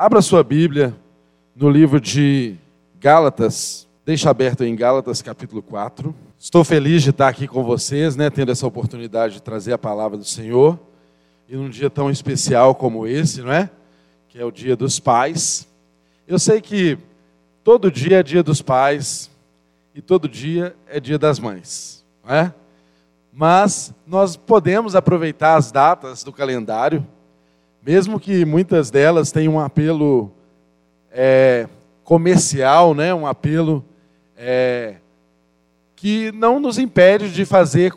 Abra sua Bíblia no livro de Gálatas, deixa aberto em Gálatas capítulo 4. Estou feliz de estar aqui com vocês, né, tendo essa oportunidade de trazer a palavra do Senhor. E num dia tão especial como esse, não é? Que é o Dia dos Pais. Eu sei que todo dia é Dia dos Pais e todo dia é Dia das Mães, não é? Mas nós podemos aproveitar as datas do calendário mesmo que muitas delas tenham um apelo é, comercial, né, um apelo é, que não nos impede de fazer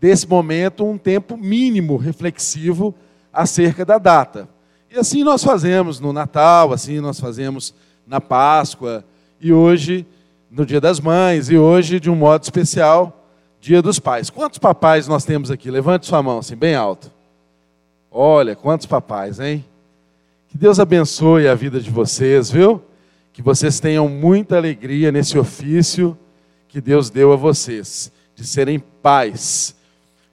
desse momento um tempo mínimo reflexivo acerca da data. E assim nós fazemos no Natal, assim nós fazemos na Páscoa, e hoje, no Dia das Mães, e hoje, de um modo especial, Dia dos Pais. Quantos papais nós temos aqui? Levante sua mão assim, bem alto. Olha, quantos papais, hein? Que Deus abençoe a vida de vocês, viu? Que vocês tenham muita alegria nesse ofício que Deus deu a vocês, de serem pais.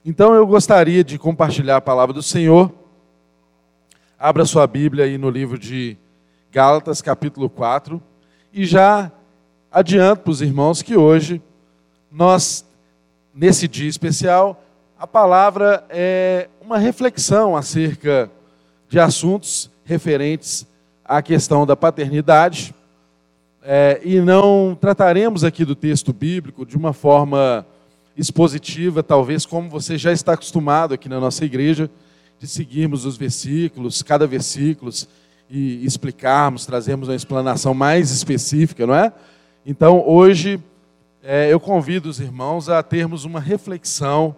Então eu gostaria de compartilhar a palavra do Senhor. Abra sua Bíblia aí no livro de Gálatas, capítulo 4, e já adianto para os irmãos que hoje nós, nesse dia especial, a palavra é uma reflexão acerca de assuntos referentes à questão da paternidade. É, e não trataremos aqui do texto bíblico de uma forma expositiva, talvez como você já está acostumado aqui na nossa igreja, de seguirmos os versículos, cada versículo, e explicarmos, trazermos uma explanação mais específica, não é? Então, hoje, é, eu convido os irmãos a termos uma reflexão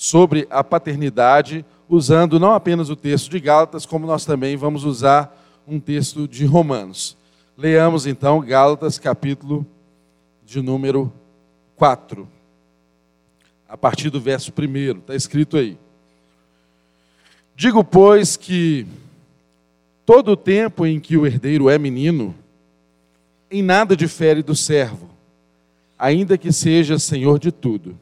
sobre a paternidade, usando não apenas o texto de Gálatas, como nós também vamos usar um texto de Romanos. Leamos então Gálatas, capítulo de número 4, a partir do verso 1, está escrito aí. Digo, pois, que todo o tempo em que o herdeiro é menino, em nada difere do servo, ainda que seja senhor de tudo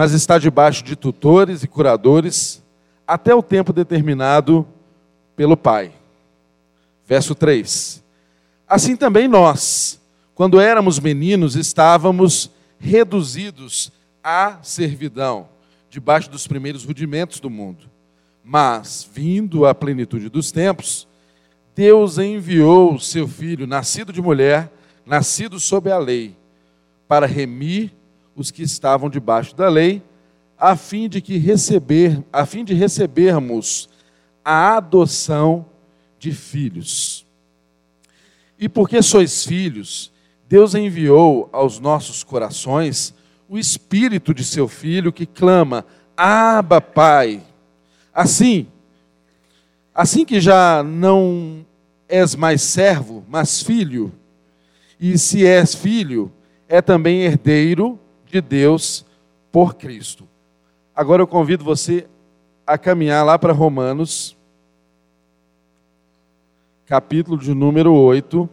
mas está debaixo de tutores e curadores até o tempo determinado pelo Pai. Verso 3. Assim também nós, quando éramos meninos, estávamos reduzidos à servidão, debaixo dos primeiros rudimentos do mundo. Mas, vindo à plenitude dos tempos, Deus enviou o seu filho, nascido de mulher, nascido sob a lei, para remir os que estavam debaixo da lei, a fim de que receber, a fim de recebermos a adoção de filhos. E porque sois filhos, Deus enviou aos nossos corações o espírito de seu filho que clama: "Abba, Pai". Assim, assim que já não és mais servo, mas filho, e se és filho, é também herdeiro de Deus por Cristo. Agora eu convido você a caminhar lá para Romanos, capítulo de número 8.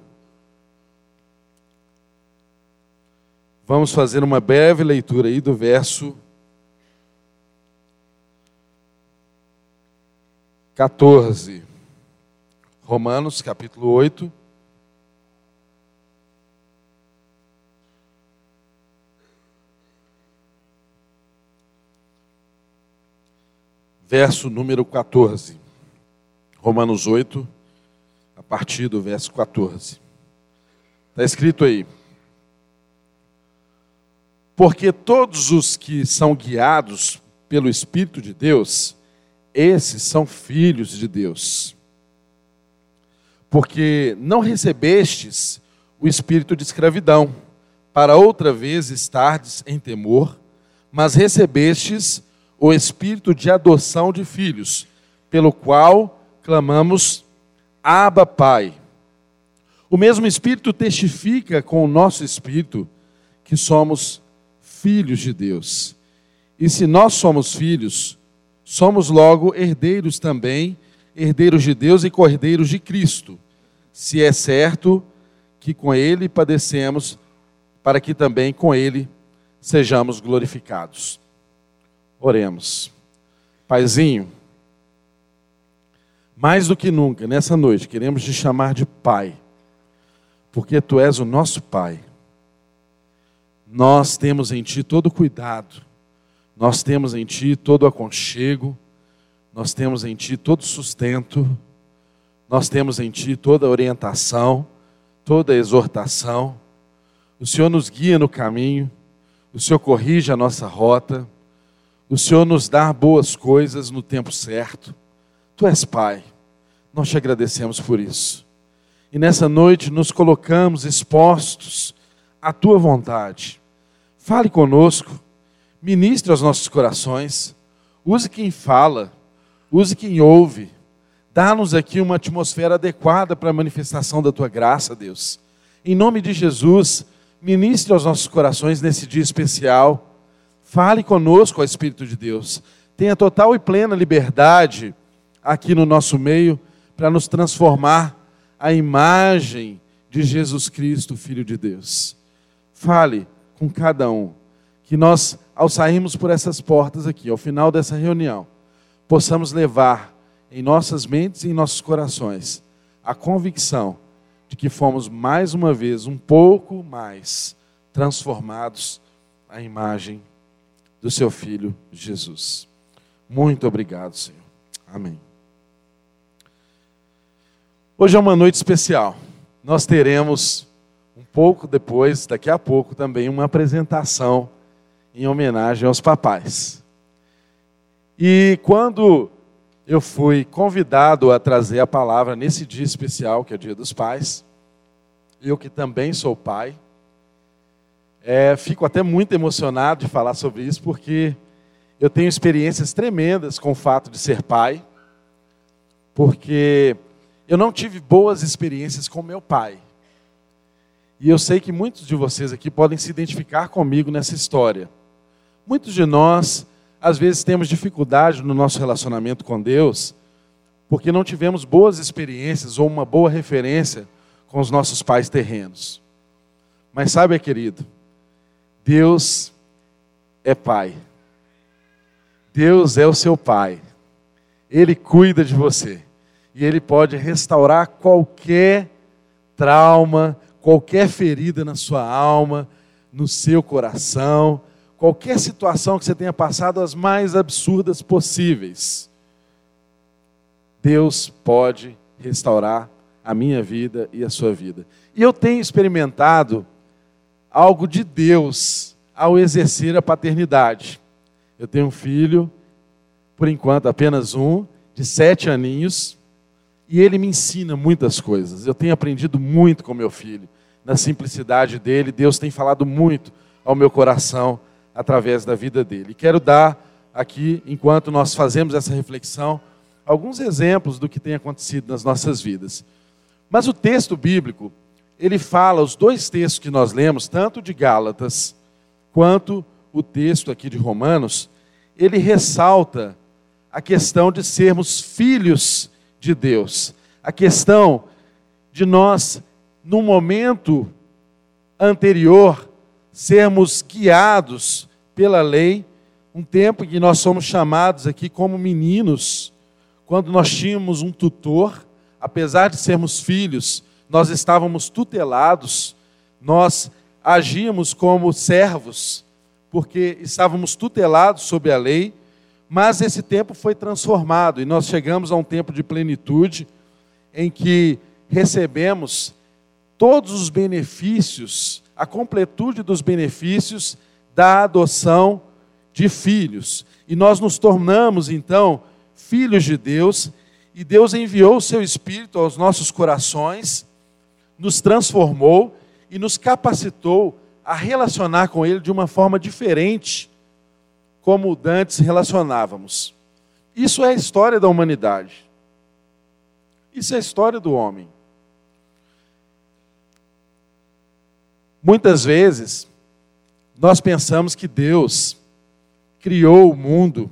Vamos fazer uma breve leitura aí do verso 14. Romanos, capítulo 8. Verso número 14. Romanos 8, a partir do verso 14. Está escrito aí. Porque todos os que são guiados pelo Espírito de Deus, esses são filhos de Deus. Porque não recebestes o espírito de escravidão, para outra vez estardes em temor, mas recebestes o espírito de adoção de filhos, pelo qual clamamos Abba, Pai. O mesmo espírito testifica com o nosso espírito que somos filhos de Deus. E se nós somos filhos, somos logo herdeiros também, herdeiros de Deus e cordeiros de Cristo. Se é certo que com ele padecemos, para que também com ele sejamos glorificados. Oremos. Paizinho, Mais do que nunca, nessa noite, queremos te chamar de Pai, porque Tu és o nosso Pai. Nós temos em Ti todo o cuidado, nós temos em Ti todo o aconchego, nós temos em Ti todo o sustento, nós temos em Ti toda a orientação, toda a exortação. O Senhor nos guia no caminho, o Senhor corrige a nossa rota, o Senhor nos dá boas coisas no tempo certo. Tu és Pai, nós te agradecemos por isso. E nessa noite nos colocamos expostos à tua vontade. Fale conosco, ministre aos nossos corações, use quem fala, use quem ouve. Dá-nos aqui uma atmosfera adequada para a manifestação da tua graça, Deus. Em nome de Jesus, ministre aos nossos corações nesse dia especial. Fale conosco, ó Espírito de Deus. Tenha total e plena liberdade aqui no nosso meio para nos transformar à imagem de Jesus Cristo, Filho de Deus. Fale com cada um, que nós, ao sairmos por essas portas aqui, ao final dessa reunião, possamos levar em nossas mentes e em nossos corações a convicção de que fomos mais uma vez um pouco mais transformados à imagem do seu filho Jesus. Muito obrigado, Senhor. Amém. Hoje é uma noite especial. Nós teremos um pouco depois, daqui a pouco, também uma apresentação em homenagem aos papais. E quando eu fui convidado a trazer a palavra nesse dia especial, que é o Dia dos Pais, eu que também sou pai, é, fico até muito emocionado de falar sobre isso, porque eu tenho experiências tremendas com o fato de ser pai, porque eu não tive boas experiências com meu pai. E eu sei que muitos de vocês aqui podem se identificar comigo nessa história. Muitos de nós, às vezes, temos dificuldade no nosso relacionamento com Deus, porque não tivemos boas experiências ou uma boa referência com os nossos pais terrenos. Mas sabe, querido, Deus é Pai. Deus é o seu Pai. Ele cuida de você e Ele pode restaurar qualquer trauma, qualquer ferida na sua alma, no seu coração, qualquer situação que você tenha passado, as mais absurdas possíveis. Deus pode restaurar a minha vida e a sua vida. E eu tenho experimentado algo de Deus ao exercer a paternidade. Eu tenho um filho, por enquanto apenas um, de sete aninhos, e ele me ensina muitas coisas. Eu tenho aprendido muito com meu filho. Na simplicidade dele, Deus tem falado muito ao meu coração através da vida dele. Quero dar aqui, enquanto nós fazemos essa reflexão, alguns exemplos do que tem acontecido nas nossas vidas. Mas o texto bíblico, ele fala, os dois textos que nós lemos, tanto de Gálatas quanto o texto aqui de Romanos, ele ressalta a questão de sermos filhos de Deus. A questão de nós, no momento anterior, sermos guiados pela lei, um tempo em que nós somos chamados aqui como meninos, quando nós tínhamos um tutor, apesar de sermos filhos, nós estávamos tutelados, nós agíamos como servos, porque estávamos tutelados sob a lei, mas esse tempo foi transformado e nós chegamos a um tempo de plenitude em que recebemos todos os benefícios, a completude dos benefícios da adoção de filhos. E nós nos tornamos então filhos de Deus, e Deus enviou o seu espírito aos nossos corações, nos transformou e nos capacitou a relacionar com ele de uma forma diferente como dantes relacionávamos. Isso é a história da humanidade. Isso é a história do homem. Muitas vezes, nós pensamos que Deus criou o mundo,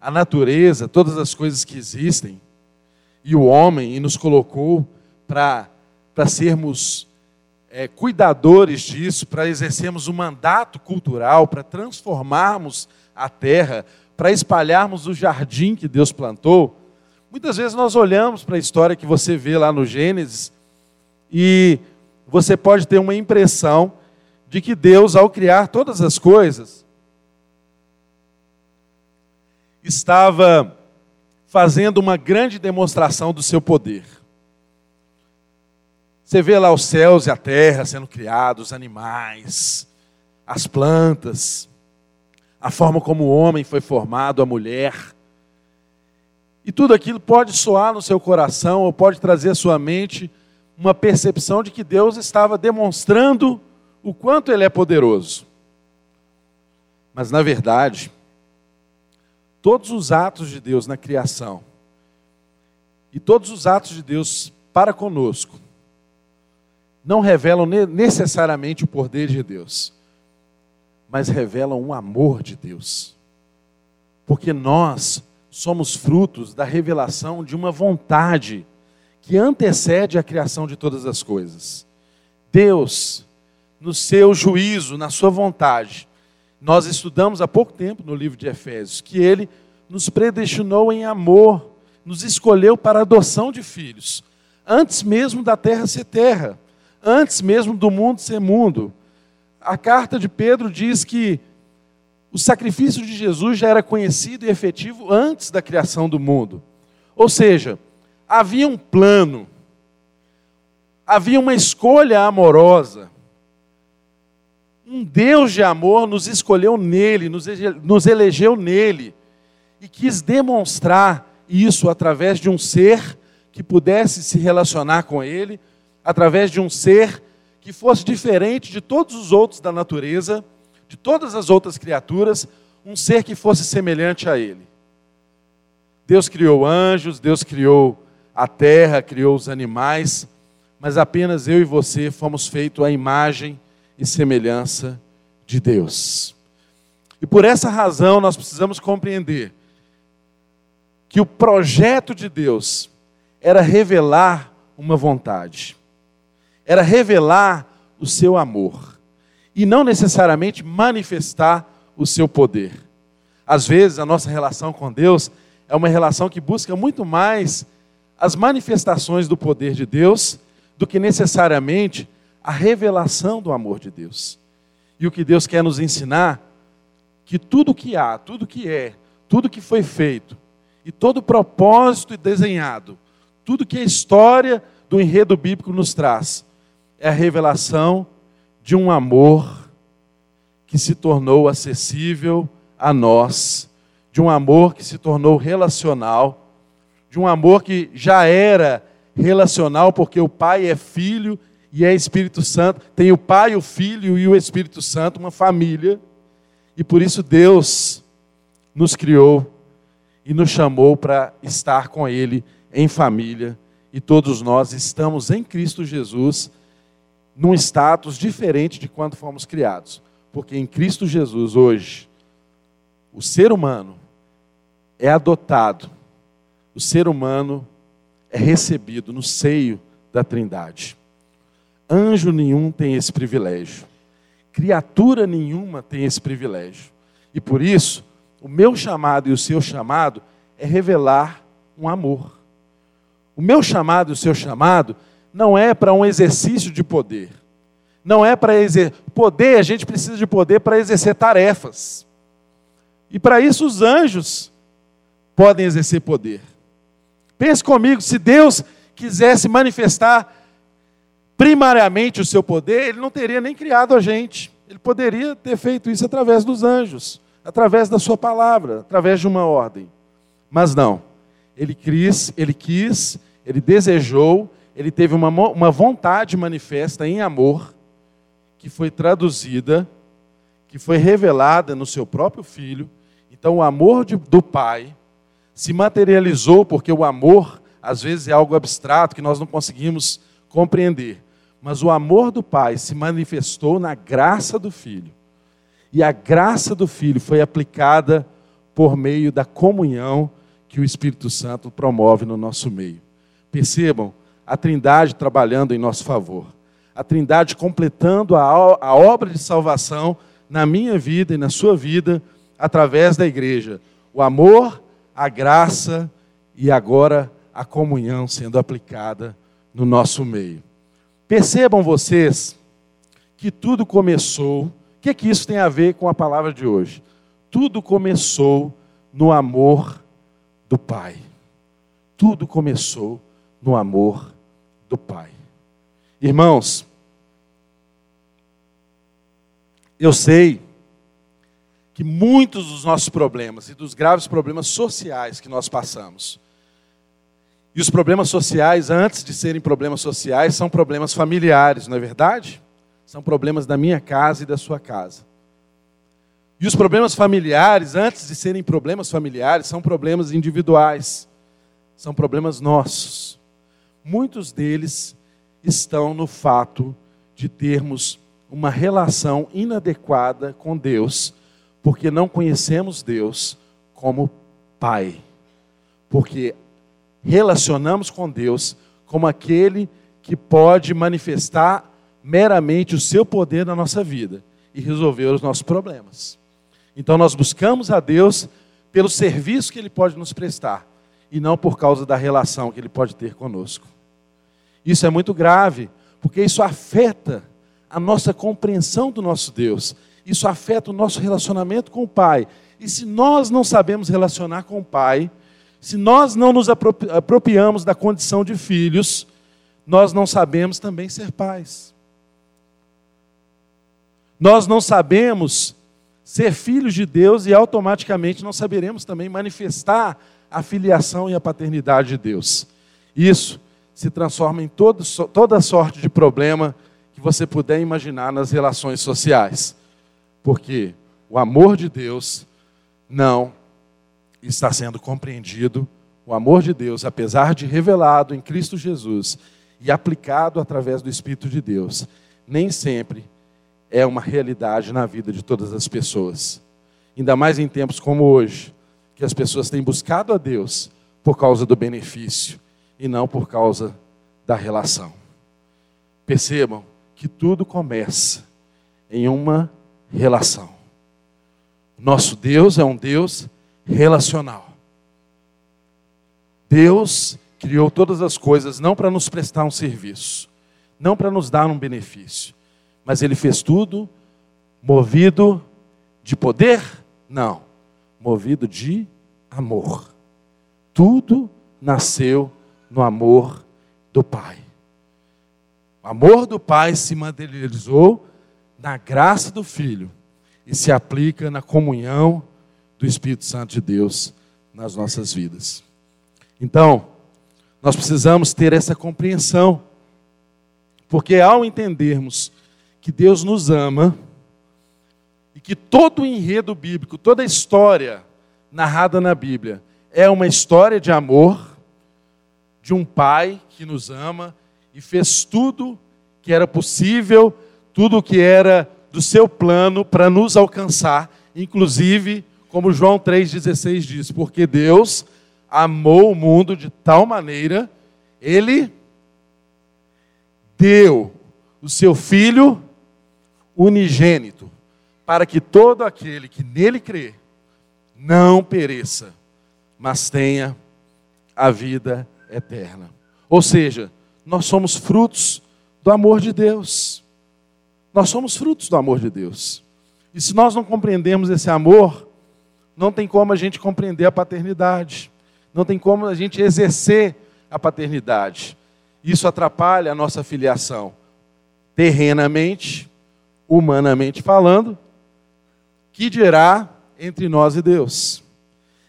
a natureza, todas as coisas que existem, e o homem, e nos colocou para sermos é, cuidadores disso, para exercermos um mandato cultural, para transformarmos a terra, para espalharmos o jardim que Deus plantou, Muitas vezes nós olhamos para a história que você vê lá no Gênesis e você pode ter uma impressão de que Deus, ao criar todas as coisas, estava fazendo uma grande demonstração do seu poder. Você vê lá os céus e a terra sendo criados, os animais, as plantas, a forma como o homem foi formado, a mulher. E tudo aquilo pode soar no seu coração ou pode trazer à sua mente uma percepção de que Deus estava demonstrando o quanto Ele é poderoso. Mas, na verdade, todos os atos de Deus na criação e todos os atos de Deus para conosco não revelam necessariamente o poder de Deus, mas revelam um amor de Deus. Porque nós somos frutos da revelação de uma vontade que antecede a criação de todas as coisas. Deus, no seu juízo, na sua vontade, nós estudamos há pouco tempo no livro de Efésios que ele nos predestinou em amor, nos escolheu para adoção de filhos, antes mesmo da terra ser terra, antes mesmo do mundo ser mundo. A carta de Pedro diz que o sacrifício de Jesus já era conhecido e efetivo antes da criação do mundo. Ou seja, havia um plano, havia uma escolha amorosa. Um Deus de amor nos escolheu nele, nos elegeu nele e quis demonstrar isso através de um ser que pudesse se relacionar com ele, através de um ser que fosse diferente de todos os outros da natureza de todas as outras criaturas, um ser que fosse semelhante a ele. Deus criou anjos, Deus criou a terra, criou os animais, mas apenas eu e você fomos feitos à imagem e semelhança de Deus. E por essa razão nós precisamos compreender que o projeto de Deus era revelar uma vontade, era revelar o seu amor e não necessariamente manifestar o seu poder. Às vezes, a nossa relação com Deus é uma relação que busca muito mais as manifestações do poder de Deus do que necessariamente a revelação do amor de Deus. E o que Deus quer nos ensinar que tudo que há, tudo que é, tudo que foi feito e todo propósito desenhado, tudo que a história do enredo bíblico nos traz, é a revelação de um amor que se tornou acessível a nós, de um amor que se tornou relacional, de um amor que já era relacional, porque o Pai é Filho e é Espírito Santo, tem o Pai, o Filho e o Espírito Santo, uma família, e por isso Deus nos criou e nos chamou para estar com Ele em família, e todos nós estamos em Cristo Jesus num status diferente de quando fomos criados. Porque em Cristo Jesus, hoje, o ser humano é adotado, o ser humano é recebido no seio da Trindade. Anjo nenhum tem esse privilégio, criatura nenhuma tem esse privilégio. E por isso, o meu chamado e o seu chamado é revelar um amor. O meu chamado e o seu chamado não é para um exercício de poder. Não é para exercer. Poder, a gente precisa de poder para exercer tarefas. E para isso os anjos podem exercer poder. Pense comigo, se Deus quisesse manifestar primariamente o seu poder, ele não teria nem criado a gente. Ele poderia ter feito isso através dos anjos, através da sua palavra, através de uma ordem. Mas não. Ele quis, ele quis, ele desejou ele teve uma, uma vontade manifesta em amor, que foi traduzida, que foi revelada no seu próprio filho. Então, o amor de, do Pai se materializou, porque o amor, às vezes, é algo abstrato que nós não conseguimos compreender. Mas o amor do Pai se manifestou na graça do Filho. E a graça do Filho foi aplicada por meio da comunhão que o Espírito Santo promove no nosso meio. Percebam a Trindade trabalhando em nosso favor. A Trindade completando a, a obra de salvação na minha vida e na sua vida através da igreja. O amor, a graça e agora a comunhão sendo aplicada no nosso meio. Percebam vocês que tudo começou. O que, é que isso tem a ver com a palavra de hoje? Tudo começou no amor do Pai. Tudo começou no amor do Pai. Irmãos, eu sei que muitos dos nossos problemas e dos graves problemas sociais que nós passamos, e os problemas sociais, antes de serem problemas sociais, são problemas familiares, não é verdade? São problemas da minha casa e da sua casa. E os problemas familiares, antes de serem problemas familiares, são problemas individuais, são problemas nossos. Muitos deles estão no fato de termos uma relação inadequada com Deus, porque não conhecemos Deus como Pai. Porque relacionamos com Deus como aquele que pode manifestar meramente o seu poder na nossa vida e resolver os nossos problemas. Então nós buscamos a Deus pelo serviço que Ele pode nos prestar e não por causa da relação que Ele pode ter conosco. Isso é muito grave, porque isso afeta a nossa compreensão do nosso Deus, isso afeta o nosso relacionamento com o Pai. E se nós não sabemos relacionar com o Pai, se nós não nos apropriamos da condição de filhos, nós não sabemos também ser pais. Nós não sabemos ser filhos de Deus e automaticamente não saberemos também manifestar a filiação e a paternidade de Deus. Isso se transforma em todo, toda sorte de problema que você puder imaginar nas relações sociais. Porque o amor de Deus não está sendo compreendido o amor de Deus, apesar de revelado em Cristo Jesus e aplicado através do Espírito de Deus, nem sempre é uma realidade na vida de todas as pessoas. Ainda mais em tempos como hoje, que as pessoas têm buscado a Deus por causa do benefício e não por causa da relação. Percebam que tudo começa em uma relação. Nosso Deus é um Deus relacional. Deus criou todas as coisas não para nos prestar um serviço, não para nos dar um benefício, mas Ele fez tudo movido de poder? Não, movido de amor. Tudo nasceu no amor do Pai. O amor do Pai se materializou na graça do Filho e se aplica na comunhão do Espírito Santo de Deus nas nossas vidas. Então, nós precisamos ter essa compreensão, porque ao entendermos que Deus nos ama e que todo o enredo bíblico, toda a história narrada na Bíblia é uma história de amor de um pai que nos ama e fez tudo que era possível, tudo que era do seu plano para nos alcançar, inclusive como João 3,16 diz, porque Deus amou o mundo de tal maneira, Ele deu o seu Filho unigênito, para que todo aquele que nele crê não pereça, mas tenha a vida eterna. Ou seja, nós somos frutos do amor de Deus. Nós somos frutos do amor de Deus. E se nós não compreendemos esse amor, não tem como a gente compreender a paternidade, não tem como a gente exercer a paternidade. Isso atrapalha a nossa filiação, terrenamente, humanamente falando, que dirá entre nós e Deus,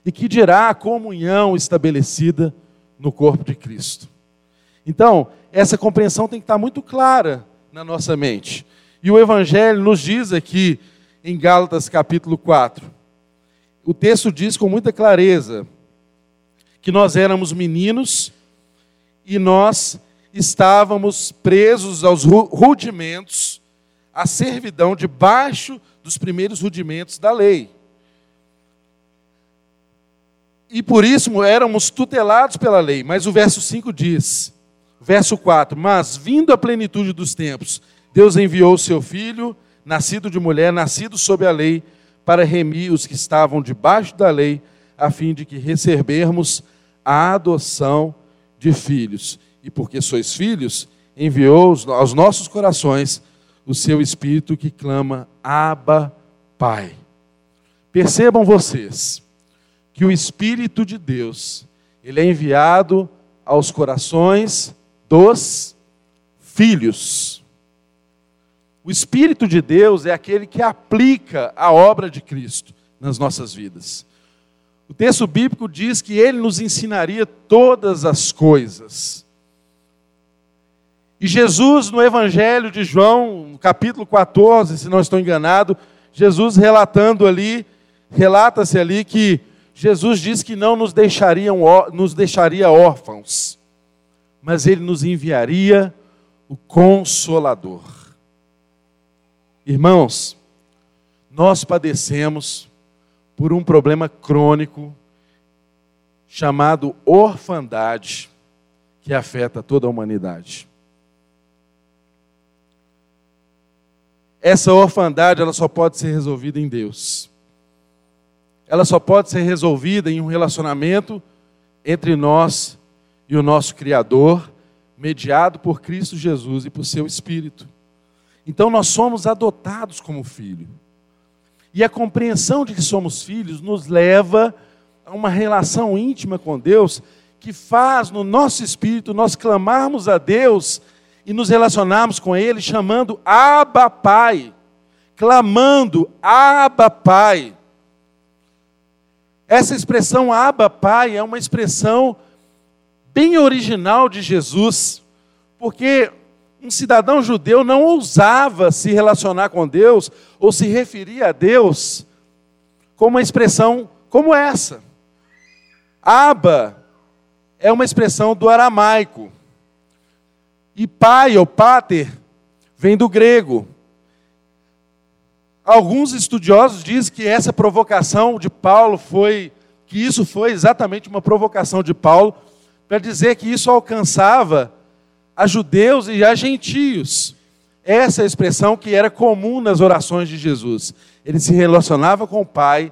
e que dirá a comunhão estabelecida no corpo de Cristo. Então, essa compreensão tem que estar muito clara na nossa mente. E o Evangelho nos diz aqui em Gálatas capítulo 4, o texto diz com muita clareza que nós éramos meninos e nós estávamos presos aos rudimentos, à servidão debaixo dos primeiros rudimentos da lei. E por isso éramos tutelados pela lei. Mas o verso 5 diz, verso 4: Mas vindo a plenitude dos tempos, Deus enviou o seu filho, nascido de mulher, nascido sob a lei, para remir os que estavam debaixo da lei, a fim de que recebermos a adoção de filhos. E porque sois filhos, enviou aos nossos corações o seu espírito que clama: Abba, Pai. Percebam vocês que o espírito de Deus, ele é enviado aos corações dos filhos. O espírito de Deus é aquele que aplica a obra de Cristo nas nossas vidas. O texto bíblico diz que ele nos ensinaria todas as coisas. E Jesus, no Evangelho de João, capítulo 14, se não estou enganado, Jesus relatando ali, relata-se ali que Jesus diz que não nos, deixariam, nos deixaria órfãos, mas ele nos enviaria o Consolador. Irmãos, nós padecemos por um problema crônico chamado orfandade, que afeta toda a humanidade. Essa orfandade ela só pode ser resolvida em Deus. Ela só pode ser resolvida em um relacionamento entre nós e o nosso Criador, mediado por Cristo Jesus e por seu Espírito. Então nós somos adotados como filho. E a compreensão de que somos filhos nos leva a uma relação íntima com Deus que faz no nosso espírito nós clamarmos a Deus e nos relacionarmos com Ele chamando Abba Pai, clamando Abba Pai. Essa expressão Abba Pai é uma expressão bem original de Jesus, porque um cidadão judeu não ousava se relacionar com Deus ou se referir a Deus com uma expressão como essa. Abba é uma expressão do aramaico. E pai ou pater vem do grego. Alguns estudiosos dizem que essa provocação de Paulo foi, que isso foi exatamente uma provocação de Paulo, para dizer que isso alcançava a judeus e a gentios. Essa é a expressão que era comum nas orações de Jesus. Ele se relacionava com o Pai,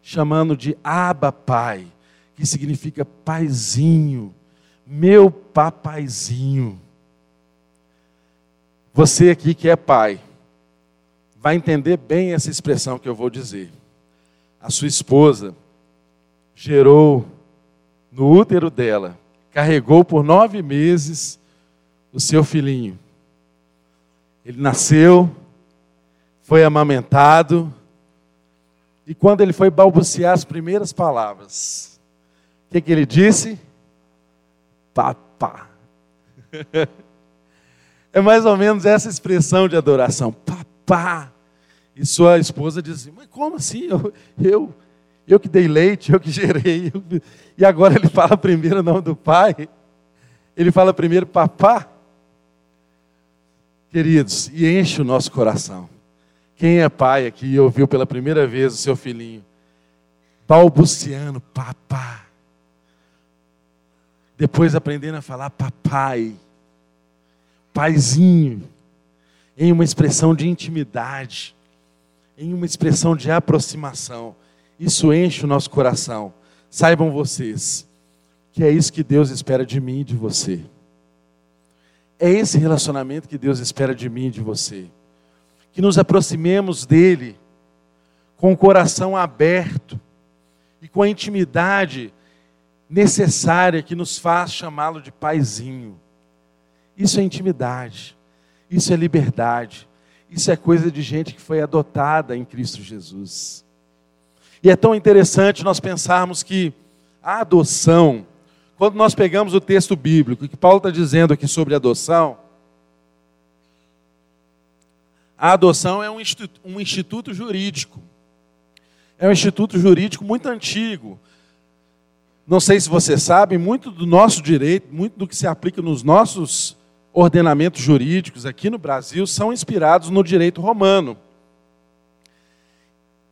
chamando de Abba Pai, que significa paizinho, meu papaizinho. Você aqui que é pai, vai entender bem essa expressão que eu vou dizer. A sua esposa gerou no útero dela, carregou por nove meses o seu filhinho. Ele nasceu, foi amamentado, e quando ele foi balbuciar as primeiras palavras, o que, que ele disse? Papá. É mais ou menos essa expressão de adoração. Papá. E sua esposa diz assim, mas como assim? Eu, eu, eu que dei leite, eu que gerei. Eu... E agora ele fala primeiro o nome do pai. Ele fala primeiro papá. Queridos, e enche o nosso coração. Quem é pai aqui e ouviu pela primeira vez o seu filhinho balbuciando, papá. Depois aprendendo a falar papai paizinho, em uma expressão de intimidade, em uma expressão de aproximação. Isso enche o nosso coração. Saibam vocês que é isso que Deus espera de mim e de você. É esse relacionamento que Deus espera de mim e de você. Que nos aproximemos dele com o coração aberto e com a intimidade necessária que nos faz chamá-lo de paizinho. Isso é intimidade, isso é liberdade, isso é coisa de gente que foi adotada em Cristo Jesus. E é tão interessante nós pensarmos que a adoção, quando nós pegamos o texto bíblico, que Paulo está dizendo aqui sobre adoção, a adoção é um instituto, um instituto jurídico. É um instituto jurídico muito antigo. Não sei se você sabe, muito do nosso direito, muito do que se aplica nos nossos ordenamentos jurídicos aqui no Brasil são inspirados no direito romano.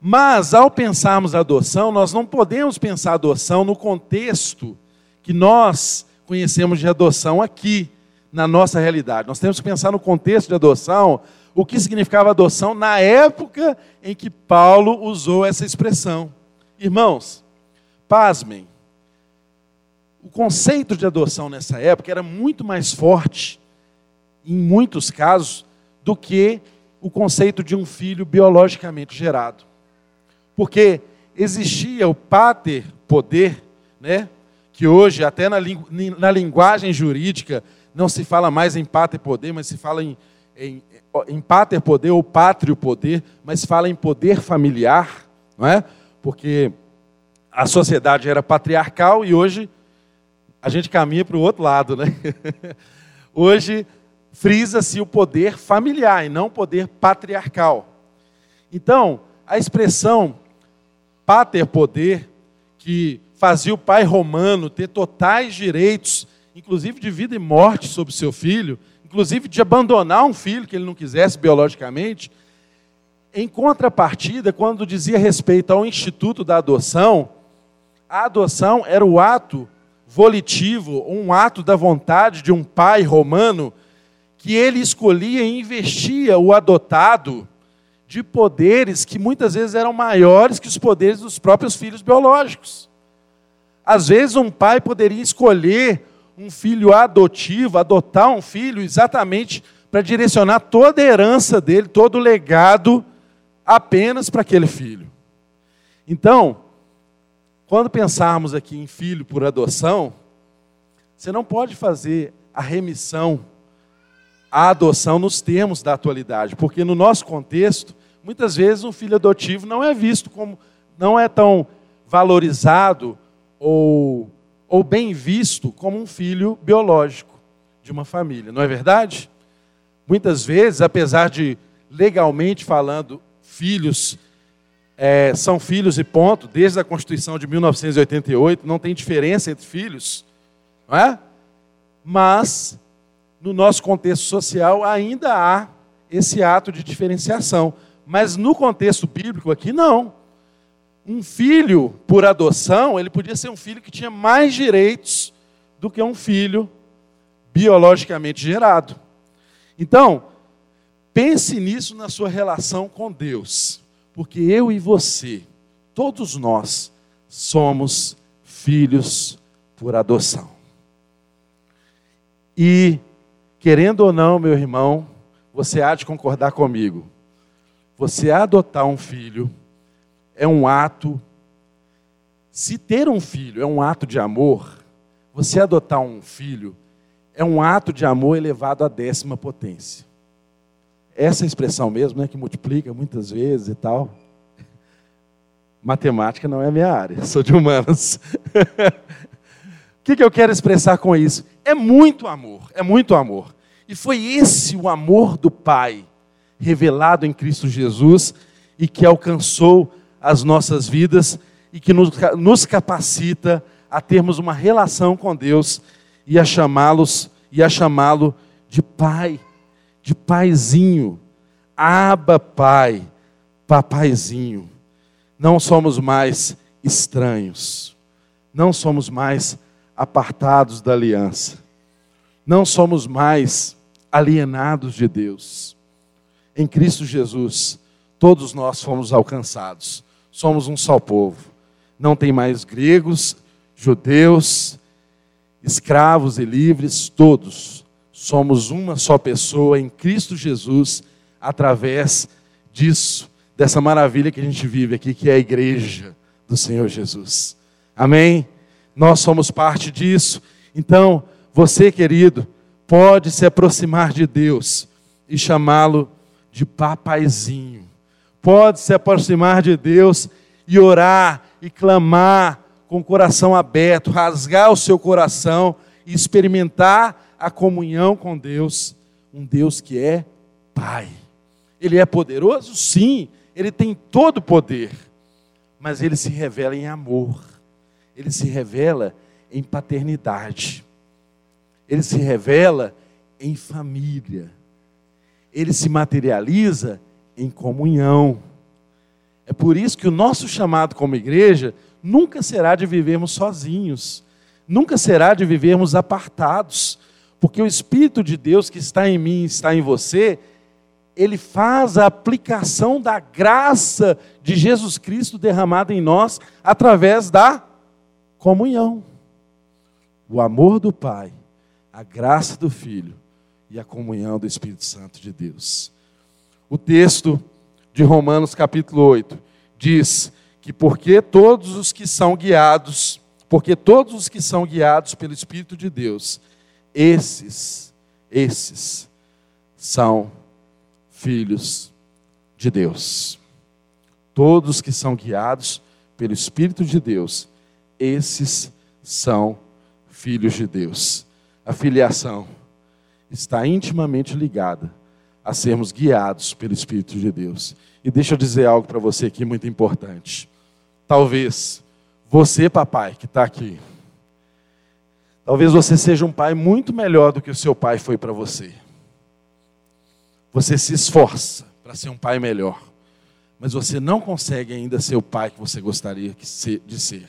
Mas, ao pensarmos a adoção, nós não podemos pensar a adoção no contexto que nós conhecemos de adoção aqui, na nossa realidade. Nós temos que pensar no contexto de adoção, o que significava adoção na época em que Paulo usou essa expressão. Irmãos, pasmem, o conceito de adoção nessa época era muito mais forte, em muitos casos, do que o conceito de um filho biologicamente gerado. Porque existia o pater poder, né? que hoje, até na, na linguagem jurídica, não se fala mais em pater poder, mas se fala em, em, em pater poder ou pátrio poder, mas fala em poder familiar, não é? Porque a sociedade era patriarcal e hoje a gente caminha para o outro lado, né? hoje frisa-se o poder familiar e não o poder patriarcal. Então, a expressão pater poder, que fazia o pai romano ter totais direitos, inclusive de vida e morte sobre seu filho, inclusive de abandonar um filho que ele não quisesse biologicamente, em contrapartida, quando dizia respeito ao instituto da adoção, a adoção era o ato volitivo, um ato da vontade de um pai romano que ele escolhia e investia o adotado de poderes que muitas vezes eram maiores que os poderes dos próprios filhos biológicos. Às vezes, um pai poderia escolher um filho adotivo, adotar um filho exatamente para direcionar toda a herança dele, todo o legado, apenas para aquele filho. Então, quando pensarmos aqui em filho por adoção, você não pode fazer a remissão a adoção nos termos da atualidade, porque no nosso contexto, muitas vezes um filho adotivo não é visto como, não é tão valorizado ou, ou bem visto como um filho biológico de uma família, não é verdade? Muitas vezes, apesar de legalmente falando, filhos é, são filhos e ponto, desde a Constituição de 1988, não tem diferença entre filhos, não é? Mas no nosso contexto social ainda há esse ato de diferenciação. Mas no contexto bíblico aqui, não. Um filho por adoção, ele podia ser um filho que tinha mais direitos do que um filho biologicamente gerado. Então, pense nisso na sua relação com Deus, porque eu e você, todos nós, somos filhos por adoção. E Querendo ou não, meu irmão, você há de concordar comigo. Você adotar um filho é um ato. Se ter um filho é um ato de amor, você adotar um filho é um ato de amor elevado à décima potência. Essa expressão mesmo, né, que multiplica muitas vezes e tal. Matemática não é minha área, sou de humanas. o que, que eu quero expressar com isso? É muito amor, é muito amor. E foi esse o amor do Pai, revelado em Cristo Jesus e que alcançou as nossas vidas e que nos, nos capacita a termos uma relação com Deus e a chamá-los e a chamá-lo de Pai, de Paizinho, Aba Pai, Papaizinho. Não somos mais estranhos, não somos mais apartados da aliança não somos mais alienados de Deus. Em Cristo Jesus, todos nós fomos alcançados. Somos um só povo. Não tem mais gregos, judeus, escravos e livres, todos somos uma só pessoa em Cristo Jesus, através disso, dessa maravilha que a gente vive aqui, que é a igreja do Senhor Jesus. Amém? Nós somos parte disso. Então, você, querido, pode se aproximar de Deus e chamá-lo de papaizinho. Pode se aproximar de Deus e orar e clamar com o coração aberto, rasgar o seu coração e experimentar a comunhão com Deus, um Deus que é Pai. Ele é poderoso? Sim, ele tem todo o poder, mas ele se revela em amor, ele se revela em paternidade ele se revela em família. Ele se materializa em comunhão. É por isso que o nosso chamado como igreja nunca será de vivermos sozinhos, nunca será de vivermos apartados, porque o Espírito de Deus que está em mim, está em você, ele faz a aplicação da graça de Jesus Cristo derramada em nós através da comunhão. o amor do Pai, a graça do Filho e a comunhão do Espírito Santo de Deus. O texto de Romanos capítulo 8 diz que porque todos os que são guiados, porque todos os que são guiados pelo Espírito de Deus, esses, esses são filhos de Deus. Todos que são guiados pelo Espírito de Deus, esses são filhos de Deus. A filiação está intimamente ligada a sermos guiados pelo Espírito de Deus. E deixa eu dizer algo para você aqui muito importante. Talvez você, papai, que está aqui, talvez você seja um pai muito melhor do que o seu pai foi para você. Você se esforça para ser um pai melhor, mas você não consegue ainda ser o pai que você gostaria de ser.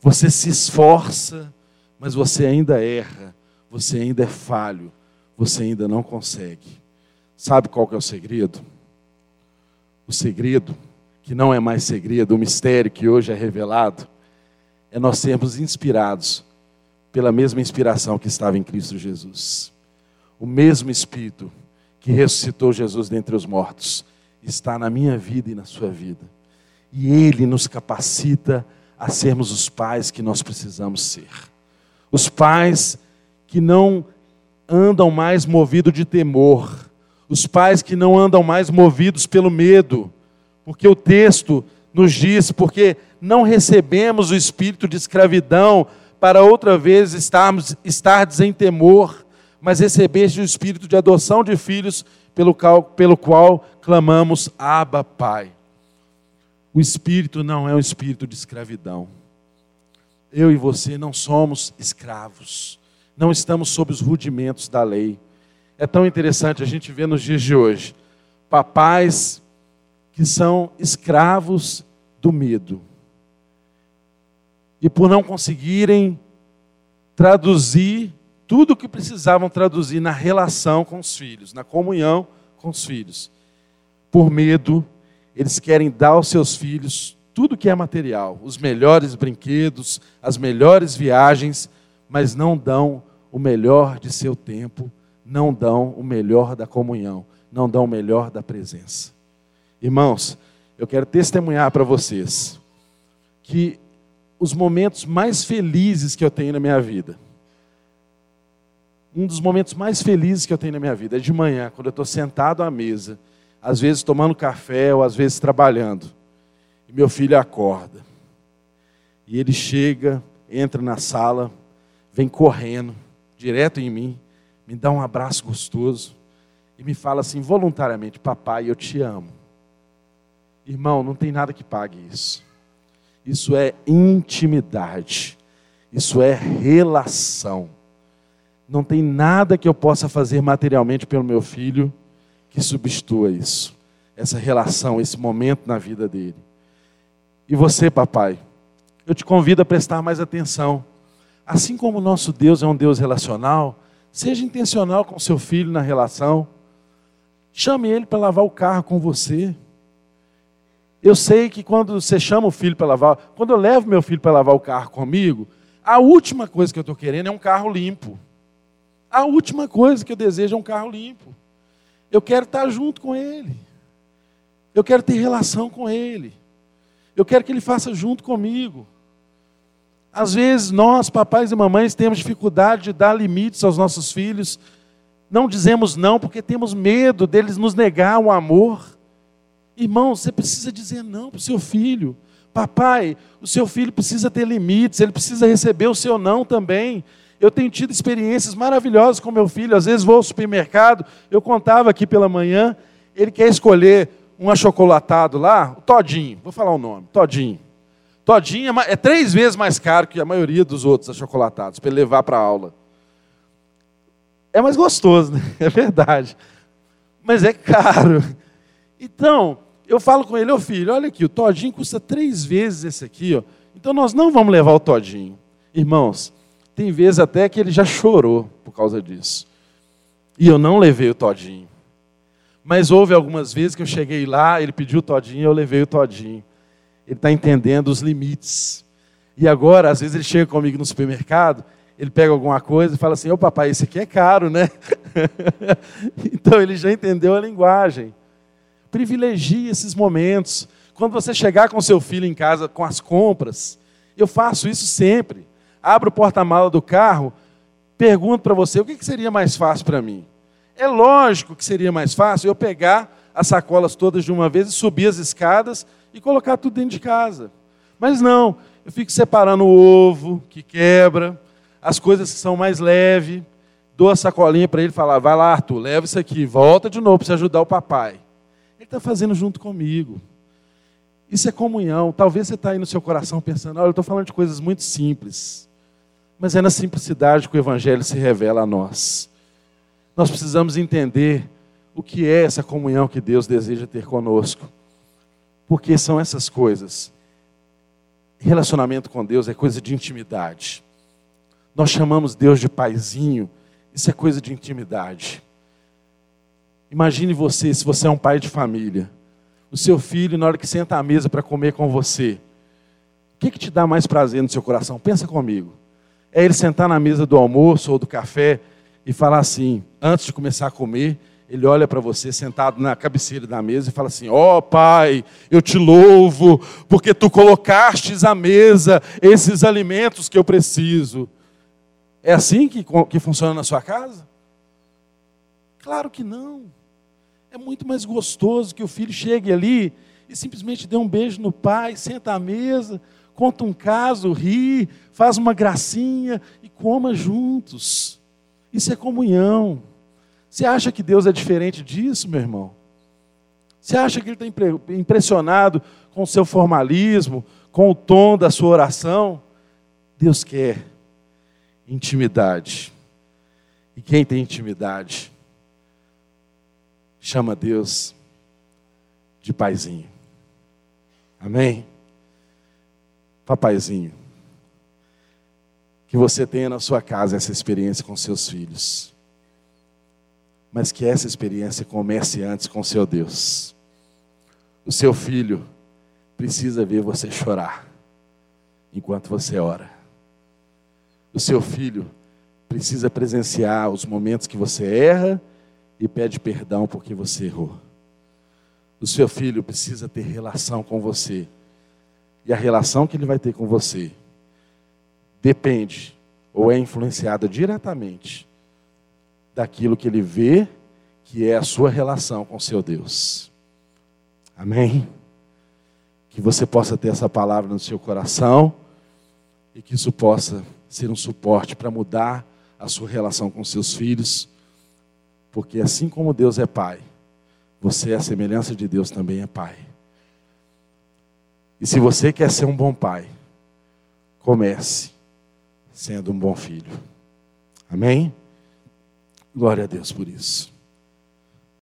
Você se esforça, mas você ainda erra, você ainda é falho, você ainda não consegue. Sabe qual que é o segredo? O segredo, que não é mais segredo, o mistério que hoje é revelado, é nós sermos inspirados pela mesma inspiração que estava em Cristo Jesus. O mesmo Espírito que ressuscitou Jesus dentre os mortos está na minha vida e na sua vida. E Ele nos capacita a sermos os pais que nós precisamos ser. Os pais que não andam mais movidos de temor, os pais que não andam mais movidos pelo medo, porque o texto nos diz, porque não recebemos o espírito de escravidão para outra vez estarmos, estardes em temor, mas recebeste o espírito de adoção de filhos, pelo qual, pelo qual clamamos, Abba, Pai. O espírito não é um espírito de escravidão. Eu e você não somos escravos. Não estamos sob os rudimentos da lei. É tão interessante a gente ver nos dias de hoje papais que são escravos do medo. E por não conseguirem traduzir tudo o que precisavam traduzir na relação com os filhos, na comunhão com os filhos, por medo eles querem dar aos seus filhos tudo que é material, os melhores brinquedos, as melhores viagens, mas não dão o melhor de seu tempo, não dão o melhor da comunhão, não dão o melhor da presença. Irmãos, eu quero testemunhar para vocês que os momentos mais felizes que eu tenho na minha vida, um dos momentos mais felizes que eu tenho na minha vida é de manhã, quando eu estou sentado à mesa às vezes tomando café ou às vezes trabalhando. E meu filho acorda. E ele chega, entra na sala, vem correndo, direto em mim, me dá um abraço gostoso e me fala assim voluntariamente: Papai, eu te amo. Irmão, não tem nada que pague isso. Isso é intimidade. Isso é relação. Não tem nada que eu possa fazer materialmente pelo meu filho que substitua isso, essa relação, esse momento na vida dele. E você, papai, eu te convido a prestar mais atenção. Assim como o nosso Deus é um Deus relacional, seja intencional com seu filho na relação. Chame ele para lavar o carro com você. Eu sei que quando você chama o filho para lavar, quando eu levo meu filho para lavar o carro comigo, a última coisa que eu estou querendo é um carro limpo. A última coisa que eu desejo é um carro limpo. Eu quero estar junto com Ele. Eu quero ter relação com Ele. Eu quero que Ele faça junto comigo. Às vezes, nós, papais e mamães, temos dificuldade de dar limites aos nossos filhos. Não dizemos não porque temos medo deles nos negar o amor. Irmão, você precisa dizer não para o seu filho. Papai, o seu filho precisa ter limites, ele precisa receber o seu não também. Eu tenho tido experiências maravilhosas com meu filho. Às vezes vou ao supermercado, eu contava aqui pela manhã, ele quer escolher um achocolatado lá, o Todinho, vou falar o nome, Todinho. Todinho é, é três vezes mais caro que a maioria dos outros achocolatados, para ele levar para a aula. É mais gostoso, né? É verdade. Mas é caro. Então, eu falo com ele, ô filho, olha aqui, o Todinho custa três vezes esse aqui, ó. Então nós não vamos levar o Todinho. Irmãos, tem vezes até que ele já chorou por causa disso. E eu não levei o todinho. Mas houve algumas vezes que eu cheguei lá, ele pediu o todinho e eu levei o todinho. Ele está entendendo os limites. E agora, às vezes, ele chega comigo no supermercado, ele pega alguma coisa e fala assim: Ô papai, esse aqui é caro, né? então ele já entendeu a linguagem. Privilegie esses momentos. Quando você chegar com seu filho em casa com as compras, eu faço isso sempre. Abro o porta-mala do carro, pergunto para você: o que seria mais fácil para mim? É lógico que seria mais fácil eu pegar as sacolas todas de uma vez e subir as escadas e colocar tudo dentro de casa. Mas não, eu fico separando o ovo que quebra, as coisas que são mais leves, dou a sacolinha para ele falar: vai lá, Arthur, leva isso aqui, volta de novo para você ajudar o papai. Ele está fazendo junto comigo. Isso é comunhão. Talvez você está aí no seu coração pensando: olha, eu estou falando de coisas muito simples. Mas é na simplicidade que o Evangelho se revela a nós. Nós precisamos entender o que é essa comunhão que Deus deseja ter conosco. Porque são essas coisas. Relacionamento com Deus é coisa de intimidade. Nós chamamos Deus de paizinho, isso é coisa de intimidade. Imagine você, se você é um pai de família, o seu filho, na hora que senta à mesa para comer com você, o que, que te dá mais prazer no seu coração? Pensa comigo. É ele sentar na mesa do almoço ou do café e falar assim, antes de começar a comer, ele olha para você sentado na cabeceira da mesa e fala assim: Ó oh, Pai, eu te louvo, porque tu colocastes à mesa esses alimentos que eu preciso. É assim que, que funciona na sua casa? Claro que não. É muito mais gostoso que o filho chegue ali e simplesmente dê um beijo no pai, senta à mesa, conta um caso, ri, faz uma gracinha e coma juntos. Isso é comunhão. Você acha que Deus é diferente disso, meu irmão? Você acha que Ele está impressionado com o seu formalismo, com o tom da sua oração? Deus quer intimidade. E quem tem intimidade chama Deus de paizinho. Amém? Papaizinho. Que você tenha na sua casa essa experiência com seus filhos. Mas que essa experiência comece antes com seu Deus. O seu filho precisa ver você chorar enquanto você ora. O seu filho precisa presenciar os momentos que você erra e pede perdão porque você errou. O seu filho precisa ter relação com você. E a relação que ele vai ter com você depende ou é influenciada diretamente daquilo que ele vê que é a sua relação com seu Deus. Amém? Que você possa ter essa palavra no seu coração e que isso possa ser um suporte para mudar a sua relação com seus filhos porque assim como Deus é Pai, você, a semelhança de Deus, também é Pai. E se você quer ser um bom pai, comece sendo um bom filho. Amém? Glória a Deus por isso.